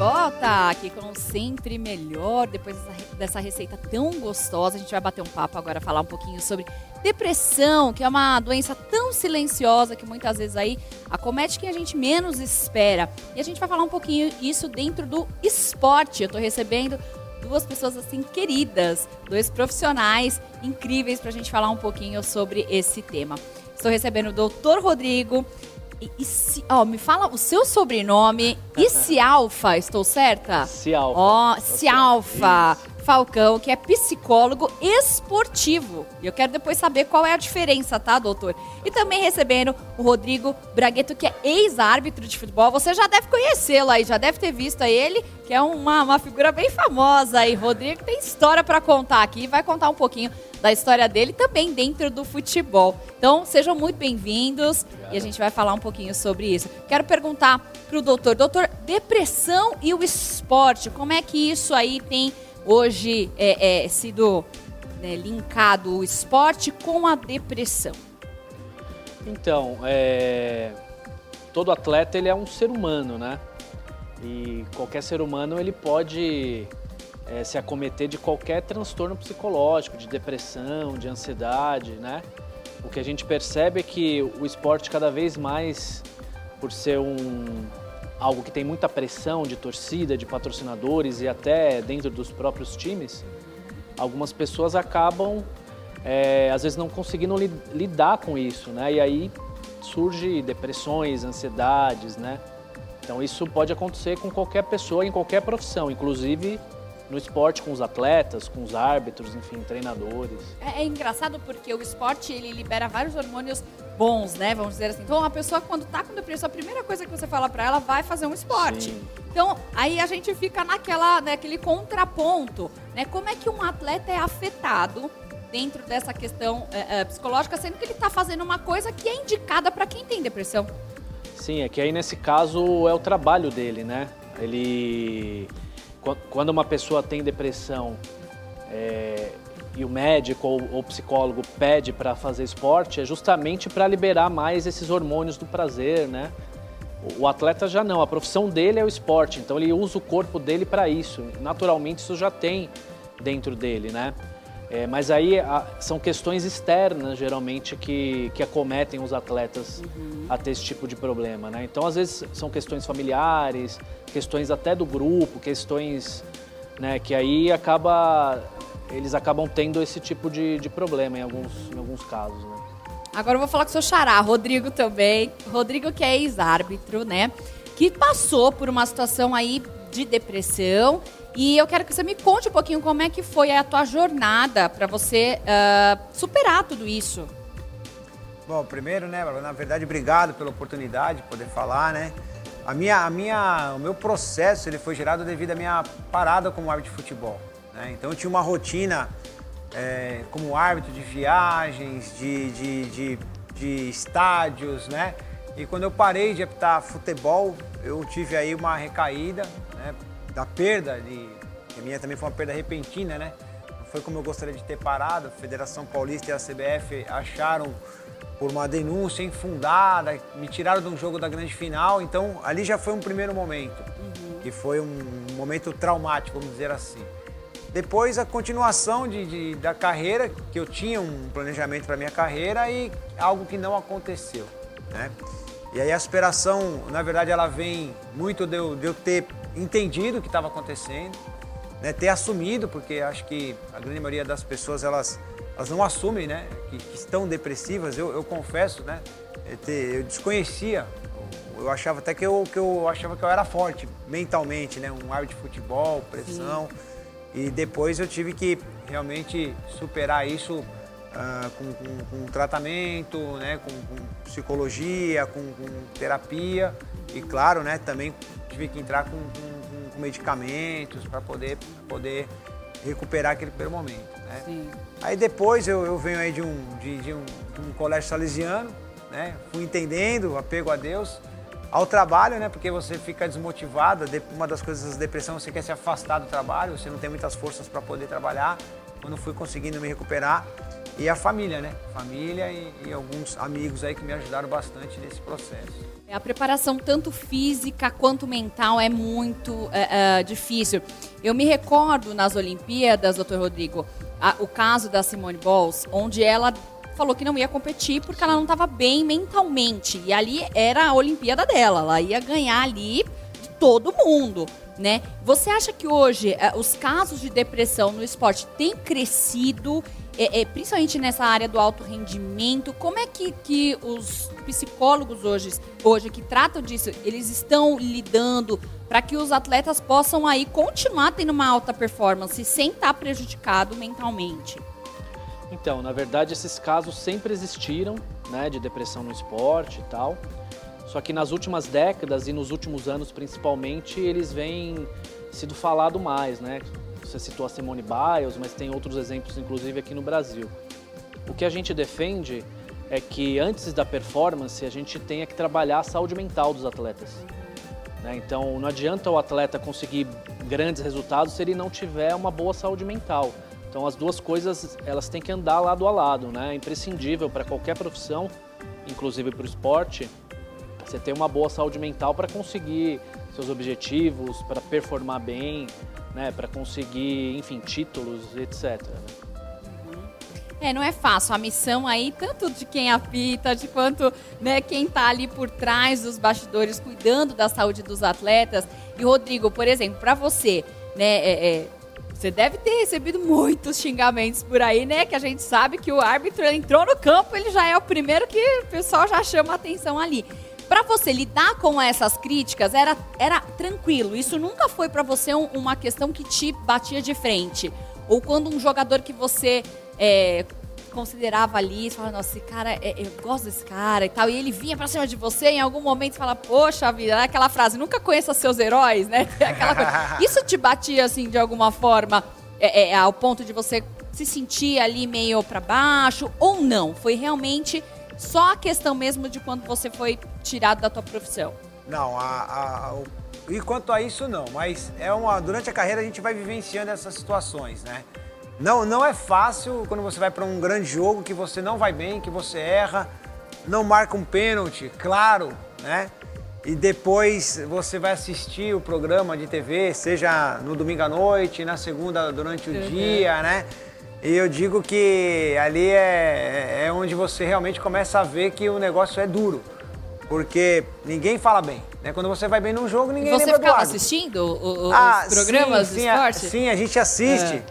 volta aqui com sempre melhor. Depois dessa receita tão gostosa, a gente vai bater um papo agora, falar um pouquinho sobre depressão, que é uma doença tão silenciosa que muitas vezes aí acomete quem a gente menos espera. E a gente vai falar um pouquinho isso dentro do esporte. Eu tô recebendo duas pessoas assim queridas, dois profissionais incríveis para a gente falar um pouquinho sobre esse tema. Estou recebendo o doutor Rodrigo e, e se, ó, me fala o seu sobrenome. E se Alfa, estou certa? Se Alfa. Ó, se Alfa. Falcão, que é psicólogo esportivo. E eu quero depois saber qual é a diferença, tá, doutor? E também recebendo o Rodrigo Bragueto, que é ex-árbitro de futebol. Você já deve conhecê-lo aí, já deve ter visto ele, que é uma, uma figura bem famosa aí. Rodrigo tem história para contar aqui, vai contar um pouquinho da história dele também dentro do futebol. Então, sejam muito bem-vindos e a gente vai falar um pouquinho sobre isso. Quero perguntar para o doutor, doutor, depressão e o esporte, como é que isso aí tem hoje é, é sido né, linkado o esporte com a depressão? Então, é, todo atleta ele é um ser humano, né? E qualquer ser humano ele pode é, se acometer de qualquer transtorno psicológico, de depressão, de ansiedade, né? O que a gente percebe é que o esporte cada vez mais, por ser um algo que tem muita pressão de torcida, de patrocinadores e até dentro dos próprios times, algumas pessoas acabam é, às vezes não conseguindo li lidar com isso, né? E aí surge depressões, ansiedades, né? Então isso pode acontecer com qualquer pessoa em qualquer profissão, inclusive no esporte com os atletas, com os árbitros, enfim, treinadores. É, é, engraçado porque o esporte ele libera vários hormônios bons, né? Vamos dizer assim. Então a pessoa quando tá com depressão, a primeira coisa que você fala para ela vai fazer um esporte. Sim. Então aí a gente fica naquela, naquele contraponto, né? Como é que um atleta é afetado dentro dessa questão é, é, psicológica, sendo que ele está fazendo uma coisa que é indicada para quem tem depressão? Sim, é que aí nesse caso é o trabalho dele, né? Ele quando uma pessoa tem depressão é, e o médico ou o psicólogo pede para fazer esporte, é justamente para liberar mais esses hormônios do prazer, né? O atleta já não, a profissão dele é o esporte, então ele usa o corpo dele para isso. Naturalmente isso já tem dentro dele, né? É, mas aí a, são questões externas, geralmente, que, que acometem os atletas uhum. a ter esse tipo de problema, né? Então, às vezes, são questões familiares, questões até do grupo, questões né, que aí acaba, eles acabam tendo esse tipo de, de problema em alguns, em alguns casos, né? Agora eu vou falar com o seu xará, Rodrigo também. Rodrigo que é ex-árbitro, né? Que passou por uma situação aí de depressão e eu quero que você me conte um pouquinho como é que foi a tua jornada para você uh, superar tudo isso. Bom, primeiro, né, na verdade, obrigado pela oportunidade de poder falar, né? A minha, a minha, o meu processo ele foi gerado devido à minha parada como árbitro de futebol. Né? Então eu tinha uma rotina é, como árbitro de viagens, de, de, de, de estádios, né? E quando eu parei de apitar futebol, eu tive aí uma recaída? Da perda, de, a minha também foi uma perda repentina, né? Não foi como eu gostaria de ter parado. A Federação Paulista e a CBF acharam por uma denúncia infundada, me tiraram de um jogo da grande final. Então, ali já foi um primeiro momento, uhum. que foi um momento traumático, vamos dizer assim. Depois, a continuação de, de da carreira, que eu tinha um planejamento para minha carreira e algo que não aconteceu, né? E aí a superação, na verdade, ela vem muito de eu, de eu ter entendido o que estava acontecendo, né, ter assumido, porque acho que a grande maioria das pessoas elas, elas não assumem né, que, que estão depressivas. Eu, eu confesso, né, eu desconhecia, eu achava até que eu, que eu achava que eu era forte mentalmente, né, um árbitro de futebol, pressão. Sim. E depois eu tive que realmente superar isso Uh, com, com, com, tratamento, né, com, com psicologia, com, terapia e claro, né, também tive que entrar com, com, com medicamentos para poder, poder recuperar aquele primeiro momento. Né? Sim. Aí depois eu, eu venho aí de um, de, de, um, de um colégio salesiano, né? fui entendendo, apego a Deus, ao trabalho, né? Porque você fica desmotivado. Uma das coisas da depressão, você quer se afastar do trabalho, você não tem muitas forças para poder trabalhar. Quando fui conseguindo me recuperar, e a família, né? Família e, e, alguns amigos aí que me ajudaram bastante nesse processo. É, a preparação tanto física quanto mental é muito é, é, difícil. Eu me recordo nas Olimpíadas, doutor Rodrigo, a, o caso da Simone Bowles, onde ela falou que não ia competir porque ela não estava bem mentalmente. E ali era a Olimpíada dela, ela ia ganhar ali de todo mundo. Né? Você acha que hoje é, os casos de depressão no esporte têm crescido é, é, principalmente nessa área do alto rendimento, como é que, que os psicólogos hoje, hoje que tratam disso, eles estão lidando para que os atletas possam aí continuar tendo uma alta performance sem estar tá prejudicado mentalmente? Então, na verdade, esses casos sempre existiram, né, de depressão no esporte e tal. Só que nas últimas décadas e nos últimos anos, principalmente, eles vêm sido falado mais, né? Você citou a Simone Biles, mas tem outros exemplos, inclusive aqui no Brasil. O que a gente defende é que antes da performance a gente tenha que trabalhar a saúde mental dos atletas. Né? Então não adianta o atleta conseguir grandes resultados se ele não tiver uma boa saúde mental. Então as duas coisas elas têm que andar lado a lado, né? É imprescindível para qualquer profissão, inclusive para o esporte, você ter uma boa saúde mental para conseguir seus objetivos, para performar bem, né, para conseguir, enfim, títulos, etc. É, não é fácil. A missão aí, tanto de quem apita, de quanto né, quem está ali por trás dos bastidores, cuidando da saúde dos atletas. E, Rodrigo, por exemplo, para você, né, é, é, você deve ter recebido muitos xingamentos por aí, né? Que a gente sabe que o árbitro entrou no campo, ele já é o primeiro que o pessoal já chama atenção ali. Para você lidar com essas críticas, era, era tranquilo. Isso nunca foi para você um, uma questão que te batia de frente. Ou quando um jogador que você é, considerava ali, você fala, nossa, esse cara, é, eu gosto desse cara e tal, e ele vinha pra cima de você, em algum momento você fala, poxa vida, é aquela frase, nunca conheça seus heróis, né? Isso te batia, assim, de alguma forma, é, é, ao ponto de você se sentir ali meio para baixo, ou não? Foi realmente só a questão mesmo de quando você foi tirado da tua profissão? Não, a, a, e quanto a isso não, mas é uma, durante a carreira a gente vai vivenciando essas situações, né? Não, não é fácil quando você vai para um grande jogo que você não vai bem, que você erra, não marca um pênalti, claro, né? E depois você vai assistir o programa de TV, seja no domingo à noite, na segunda durante o uhum. dia, né? E eu digo que ali é, é onde você realmente começa a ver que o negócio é duro. Porque ninguém fala bem. Né? Quando você vai bem num jogo, ninguém você lembra do. Você assistindo os ah, programas sim, sim, do esporte? A, sim, a gente assiste. É.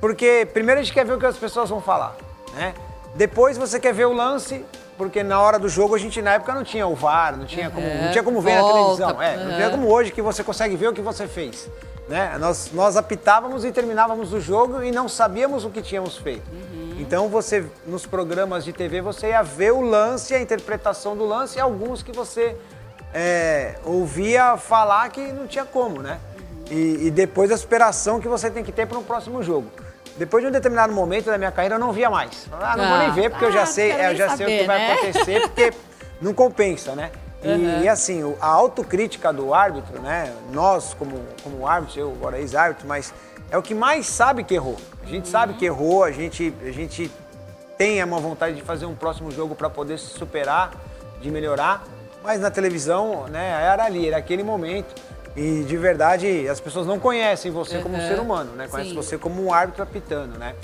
Porque primeiro a gente quer ver o que as pessoas vão falar. Né? Depois você quer ver o lance, porque na hora do jogo a gente na época não tinha o VAR, não tinha como, não tinha como ver Volta, na televisão. É, Não tinha como hoje que você consegue ver o que você fez. Né? Nós, nós apitávamos e terminávamos o jogo e não sabíamos o que tínhamos feito. Uhum. Então você, nos programas de TV, você ia ver o lance, a interpretação do lance e alguns que você é, ouvia falar que não tinha como, né? E, e, depois a superação que você tem que ter para um próximo jogo. Depois de um determinado momento da minha carreira, eu não via mais. Ah, não ah. vou nem ver, porque ah, eu já ah, sei, eu já saber, sei o que vai né? acontecer, porque não compensa, né? E, uhum. e, assim, a autocrítica do árbitro, né? Nós, como, como árbitro, eu agora ex-árbitro, mas é o que mais sabe que errou. A gente uhum. sabe que errou, a gente, a gente tem uma vontade de fazer um próximo jogo para poder se superar, de melhorar, mas na televisão, né, era ali, era aquele momento. E de verdade, as pessoas não conhecem você uhum. como um ser humano, né? Conhecem Sim. você como um árbitro apitando, né?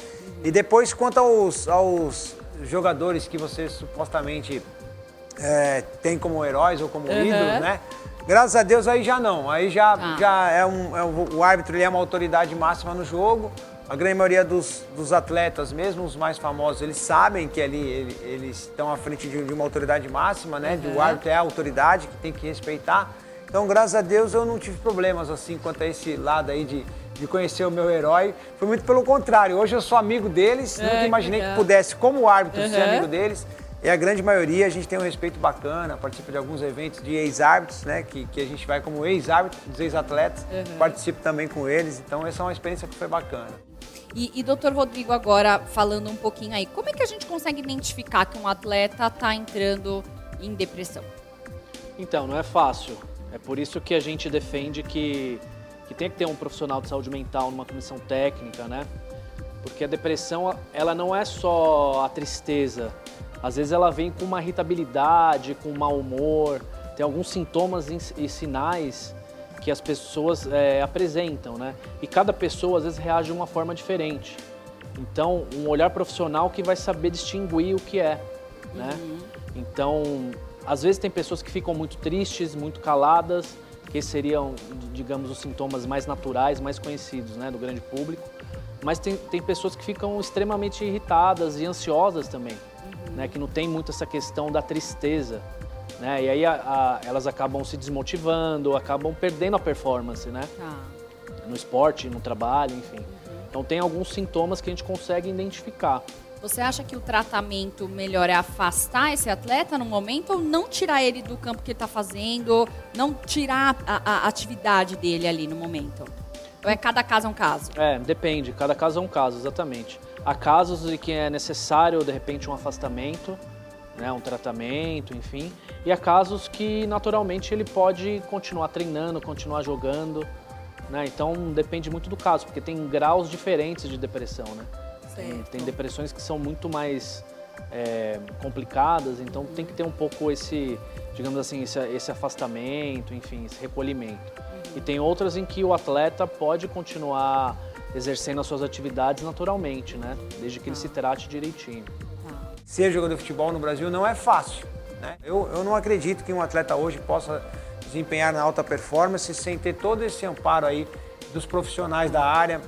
E depois, quanto aos, aos jogadores que você supostamente é, tem como heróis ou como uhum. ídolos, né? Graças a Deus aí já não. Aí já, ah. já é, um, é um, o árbitro ele é uma autoridade máxima no jogo. A grande maioria dos, dos atletas, mesmo os mais famosos, eles sabem que ali ele, eles estão à frente de, de, uma autoridade máxima, né? Uhum. O árbitro é a autoridade que tem que respeitar. Então, graças a Deus, eu não tive problemas assim quanto a esse lado aí de, de conhecer o meu herói. Foi muito pelo contrário. Hoje eu sou amigo deles, é, nunca imaginei que, que pudesse, como árbitro, uhum. ser amigo deles. E a grande maioria a gente tem um respeito bacana, participa de alguns eventos de ex-árbitros, né? Que, que a gente vai como ex-árbitro, dos ex-atletas, uhum. participo também com eles. Então essa é uma experiência que foi bacana. E, e doutor Rodrigo, agora falando um pouquinho aí, como é que a gente consegue identificar que um atleta está entrando em depressão? Então, não é fácil. É por isso que a gente defende que, que tem que ter um profissional de saúde mental numa comissão técnica, né? Porque a depressão, ela não é só a tristeza. Às vezes ela vem com uma irritabilidade, com mau humor, tem alguns sintomas e sinais que as pessoas é, apresentam, né? E cada pessoa às vezes reage de uma forma diferente. Então, um olhar profissional que vai saber distinguir o que é, né? Uhum. Então, às vezes tem pessoas que ficam muito tristes, muito caladas, que seriam, digamos, os sintomas mais naturais, mais conhecidos, né, do grande público. Mas tem, tem pessoas que ficam extremamente irritadas e ansiosas também. Né, que não tem muito essa questão da tristeza. Né? E aí a, a, elas acabam se desmotivando, acabam perdendo a performance, né? Ah. No esporte, no trabalho, enfim. Uhum. Então tem alguns sintomas que a gente consegue identificar. Você acha que o tratamento melhor é afastar esse atleta no momento ou não tirar ele do campo que ele está fazendo, não tirar a, a, atividade dele ali no momento? Ou é cada caso é um caso? É, depende, cada caso é um caso, exatamente. Há casos em que é necessário, de repente, um afastamento, né, um tratamento, enfim. E há casos que, naturalmente, ele pode continuar treinando, continuar jogando. Né? Então, depende muito do caso, porque tem graus diferentes de depressão, né? Tem, tem, depressões que são muito mais é, complicadas, então tem que ter um pouco esse, digamos assim, esse, esse afastamento, enfim, esse recolhimento. Uhum. E tem outras em que o atleta pode continuar exercendo as suas atividades naturalmente, né? Desde que ele se trate direitinho. Ser jogador de futebol no Brasil não é fácil. Né? Eu, eu não acredito que um atleta hoje possa desempenhar na alta performance sem ter todo esse amparo aí dos profissionais da área,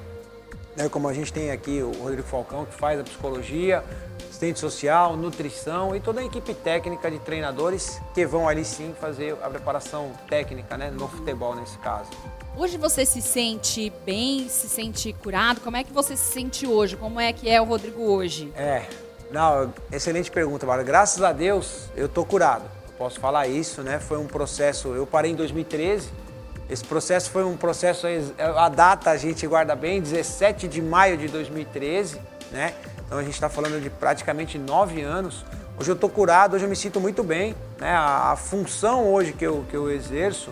né, como a gente tem aqui o Rodrigo Falcão, que faz a psicologia, assistente social, nutrição e toda a equipe técnica de treinadores que vão ali sim fazer a preparação técnica né, no futebol nesse caso. Hoje você se sente bem, se sente curado? Como é que você se sente hoje? Como é que é o Rodrigo hoje? É, não, excelente pergunta, Bárbara. Graças a Deus eu tô curado. Eu posso falar isso, né? Foi um processo, eu parei em 2013, esse processo foi um processo, a data a gente guarda bem, 17 de maio de 2013, né? Então a gente está falando de praticamente nove anos. Hoje eu estou curado, hoje eu me sinto muito bem. Né? A, a, função hoje que eu, que eu exerço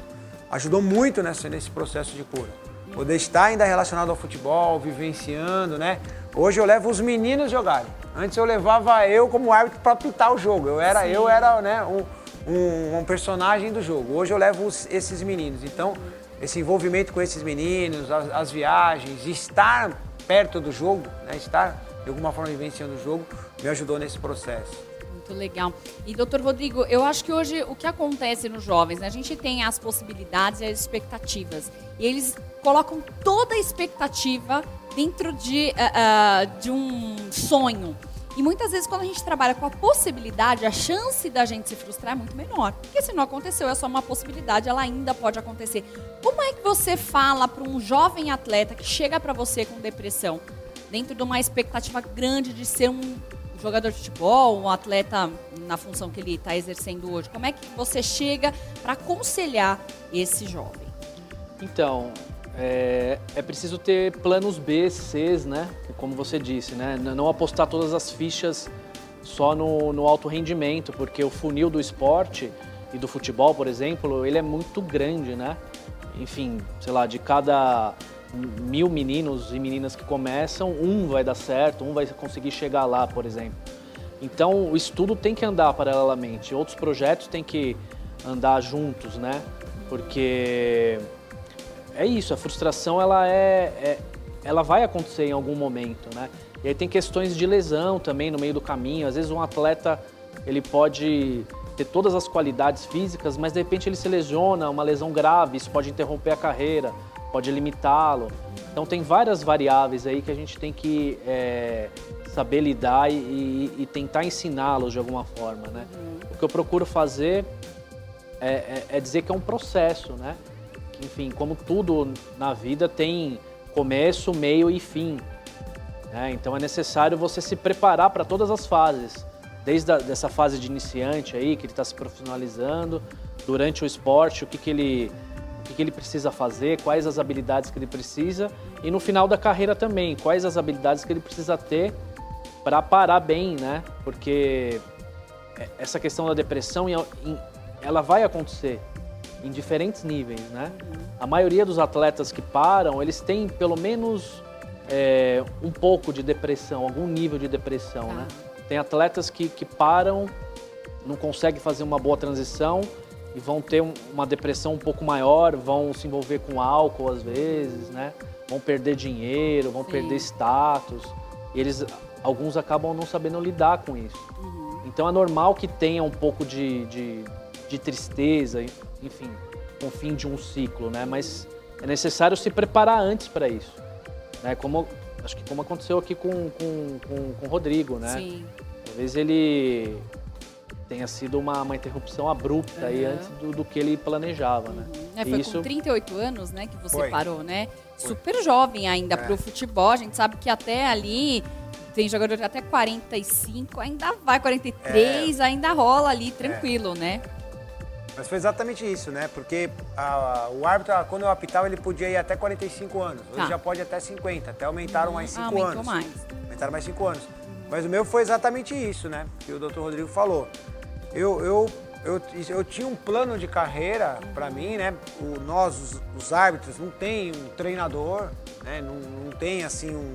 ajudou muito nessa, nesse processo de cura. Poder estar ainda relacionado ao futebol, vivenciando, né? Hoje eu levo os meninos jogarem. Antes eu levava eu como árbitro para pitar o jogo. Eu era, eu era né, um, um, um personagem do jogo. Hoje eu levo os, esses meninos. Então, esse envolvimento com esses meninos, as, as, viagens, estar perto do jogo, né, estar de alguma forma vivenciando o jogo, me ajudou nesse processo. Muito legal. E, doutor Rodrigo, eu acho que hoje o que acontece nos jovens, né, a gente tem as possibilidades e as expectativas. E eles colocam toda a expectativa dentro de, uh, uh, de um sonho. E muitas vezes, quando a gente trabalha com a possibilidade, a chance da gente se frustrar é muito menor. Porque se não aconteceu, é só uma possibilidade, ela ainda pode acontecer. Como é que você fala para um jovem atleta que chega para você com depressão, dentro de uma expectativa grande de ser um jogador de futebol, um atleta na função que ele está exercendo hoje? Como é que você chega para aconselhar esse jovem? Então, é, é, preciso ter planos B, Cs, né? Como você disse, né? Não apostar todas as fichas só no, no alto rendimento, porque o funil do esporte e do futebol, por exemplo, ele é muito grande, né? Enfim, sei lá, de cada mil meninos e meninas que começam, um vai dar certo, um vai conseguir chegar lá, por exemplo. Então, o estudo tem que andar paralelamente, outros projetos têm que andar juntos, né? Porque é isso, a frustração ela é, é, ela vai acontecer em algum momento, né? E aí tem questões de lesão também no meio do caminho. Às vezes um atleta ele pode ter todas as qualidades físicas, mas de repente ele se lesiona, uma lesão grave, isso pode interromper a carreira, pode limitá-lo. Então tem várias variáveis aí que a gente tem que é, saber lidar e, e, e tentar ensiná-los de alguma forma, né? Uhum. O que eu procuro fazer é, é, é dizer que é um processo, né? enfim, como tudo na vida tem começo, meio e fim. Né? Então é necessário você se preparar para todas as fases, desde a, dessa fase de iniciante aí, que ele está se profissionalizando, durante o esporte, o que, que ele o que, ele precisa fazer, quais as habilidades que ele precisa e no final da carreira também, quais as habilidades que ele precisa ter para parar bem, né? Porque essa questão da depressão, ela vai acontecer em diferentes níveis, né? A maioria dos atletas que param, eles têm pelo menos é, um pouco de depressão, algum nível de depressão, Tá. né? Tem atletas que, que param, não conseguem fazer uma boa transição e vão ter um- uma depressão um pouco maior, vão se envolver com álcool às vezes, né? Vão perder dinheiro, vão Sim. perder status. E eles, alguns acabam não sabendo lidar com isso. Uhum. Então é normal que tenha um pouco de, de, de tristeza, enfim, com o fim de um ciclo, né? Mas é necessário se preparar antes para isso, né? Como acho que como aconteceu aqui com com, com, com o Rodrigo, né? Sim. Talvez ele tenha sido uma, uma interrupção abrupta aí Aham. antes do, do que ele planejava, né? É, foi Isso com 38 anos, né, que você Foi. parou, né? Super jovem ainda É. pro futebol. A gente sabe que até ali tem jogador de até 45, ainda vai, 43, É. ainda rola ali, tranquilo, né? Mas foi exatamente isso, né? Porque a- o árbitro, quando eu apitava, ele podia ir até 45 anos. Hoje Tá. já pode até 50. Até aumentaram mais 5 aumentou anos. mais. Aumentaram mais 5 anos. Mas o meu foi exatamente isso, né? Que o doutor Rodrigo falou. Eu, eu, eu, eu tinha um plano de carreira para mim, né? O, nós, os, os árbitros, não tem um treinador, né? Não, não tem, assim, um-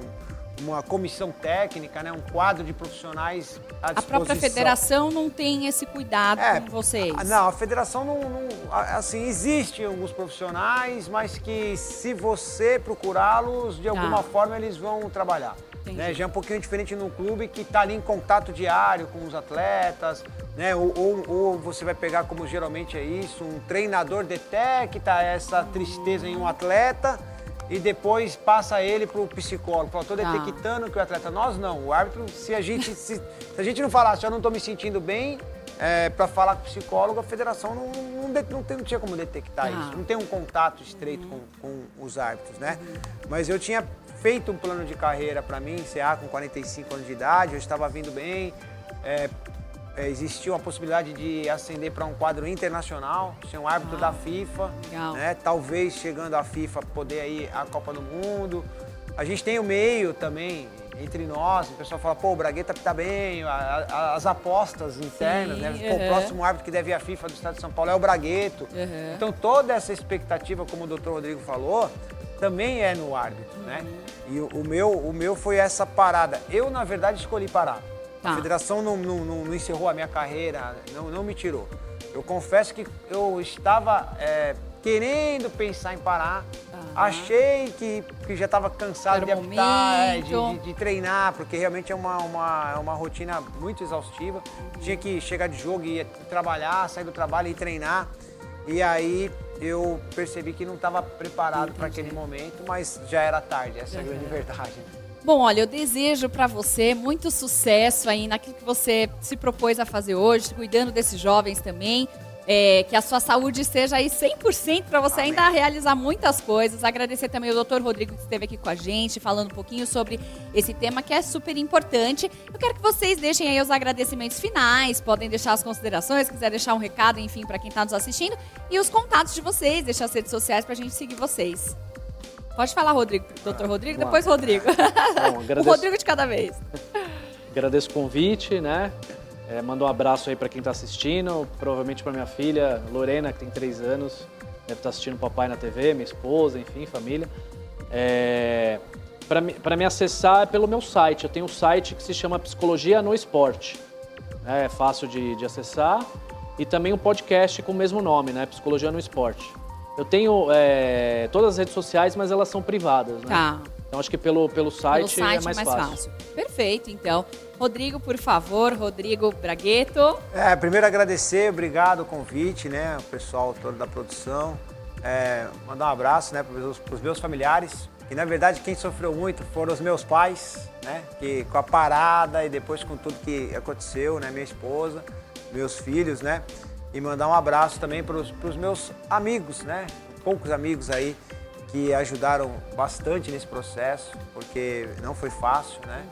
uma comissão técnica, né? Um quadro de profissionais à A disposição. própria federação não tem esse cuidado É, com vocês. a- Não, a federação não, não- a- Assim, existem alguns profissionais, mas que se você procurá-los, de alguma forma eles vão trabalhar. Entendi. Né? Já é um pouquinho diferente no clube que está ali em contato diário com os atletas, né? Ou, ou- ou você vai pegar, como geralmente é isso, um treinador detecta essa tristeza em um atleta e depois passa ele para o psicólogo. Fala, estou Tá. detectando que o atleta. Nós não. O árbitro, se a gente, se, se a gente não falasse, eu não estou me sentindo bem, para falar com o psicólogo, a federação não, não, não tem- não tinha como detectar Tá. isso. Não tem um contato estreito com, com os árbitros, né? Mas eu tinha feito um plano de carreira para mim, encerrar com 45 anos de idade, eu estava vindo bem. é, é, existiu a possibilidade de ascender para um quadro internacional, ser um árbitro da FIFA, Legal. né? Talvez chegando à FIFA poder ir à Copa do Mundo. A gente tem o meio também entre nós, o pessoal fala, pô, o Bragueta tá bem, a- a- as apostas internas, Sim, né? Pô, o próximo árbitro que deve ir à FIFA do Estado de São Paulo é o Bragueto. Uhum. Então toda essa expectativa, como o doutor Rodrigo falou, também é no árbitro, né? Uhum. E o, o meu, o meu foi essa parada. Eu, na verdade, escolhi parar. Tá. A federação não, não- não- encerrou a minha carreira, não, não me tirou. Eu confesso que eu estava é, querendo pensar em parar. Achei que, que já estava cansado de o apitar, é, de, de- de treinar, porque realmente é uma, uma, é uma rotina muito exaustiva. Tinha que chegar de jogo e ir trabalhar, sair do trabalho e treinar. E aí eu percebi que não estava preparado para aquele momento, mas já era tarde, essa é a grande verdade. Bom, olha, eu desejo pra você muito sucesso aí naquilo que você se propôs a fazer hoje, cuidando desses jovens também. É, que a sua saúde esteja aí 100% para você Amém. ainda realizar muitas coisas. Agradecer também o Dr. Rodrigo que esteve aqui com a gente, falando um pouquinho sobre esse tema que é super importante. Eu quero que vocês deixem aí os agradecimentos finais, podem deixar as considerações, se quiser deixar um recado, enfim, para quem está nos assistindo, e os contatos de vocês, deixar as redes sociais para a gente seguir vocês. Pode falar, Rodrigo. Dr. Rodrigo, Vamos depois Rodrigo. Bom, O agradeço, Rodrigo de cada vez. agradeço o convite, né? É, mando um abraço aí para quem está assistindo, provavelmente para minha filha Lorena, que tem três anos, deve estar assistindo o papai na TV, minha esposa, enfim, família. É, para me acessar é pelo meu site. Eu tenho um site que se chama Psicologia no Esporte. né? É fácil de, de acessar. E também um podcast com o mesmo nome, né? Psicologia no Esporte. Eu tenho é, todas as redes sociais, mas elas são privadas, né? Tá. Então acho que pelo, pelo site, Pelo site é mais, fácil. Perfeito, então. Rodrigo, por favor, Rodrigo Bragueto. É, primeiro agradecer, obrigado o convite, né, o pessoal todo da produção. É, mandar um abraço, né, para os meus familiares. E na verdade quem sofreu muito foram os meus pais, né, que com a parada e depois com tudo que aconteceu, né, minha esposa, meus filhos, né. E mandar um abraço também para os meus amigos, né, poucos amigos aí que ajudaram bastante nesse processo, porque não foi fácil, né?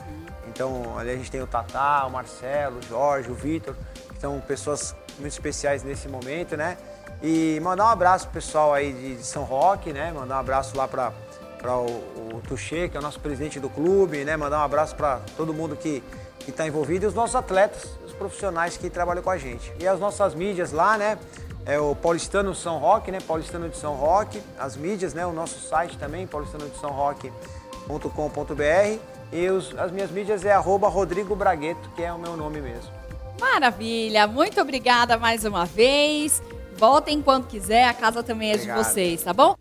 Então, ali a gente tem o Tatá, o Marcelo, o Jorge, o Vitor, que são pessoas muito especiais nesse momento, né? E mandar um abraço pro pessoal aí de, de São Roque, né? Mandar um abraço lá para o, o Tuxê, que é o nosso presidente do clube, né? Mandar um abraço para todo mundo que que está envolvido e os nossos atletas, os profissionais que trabalham com a gente. E as nossas mídias lá, né? É o Paulistano São Roque, né? Paulistano de São Roque, as mídias, né? O nosso site também, paulistano de São Roque.com.br. E os, as minhas mídias é arroba Rodrigo Bragueto, que é o meu nome mesmo. Maravilha, muito obrigada mais uma vez. Voltem quando quiser, a casa também é Obrigado. de vocês, tá bom?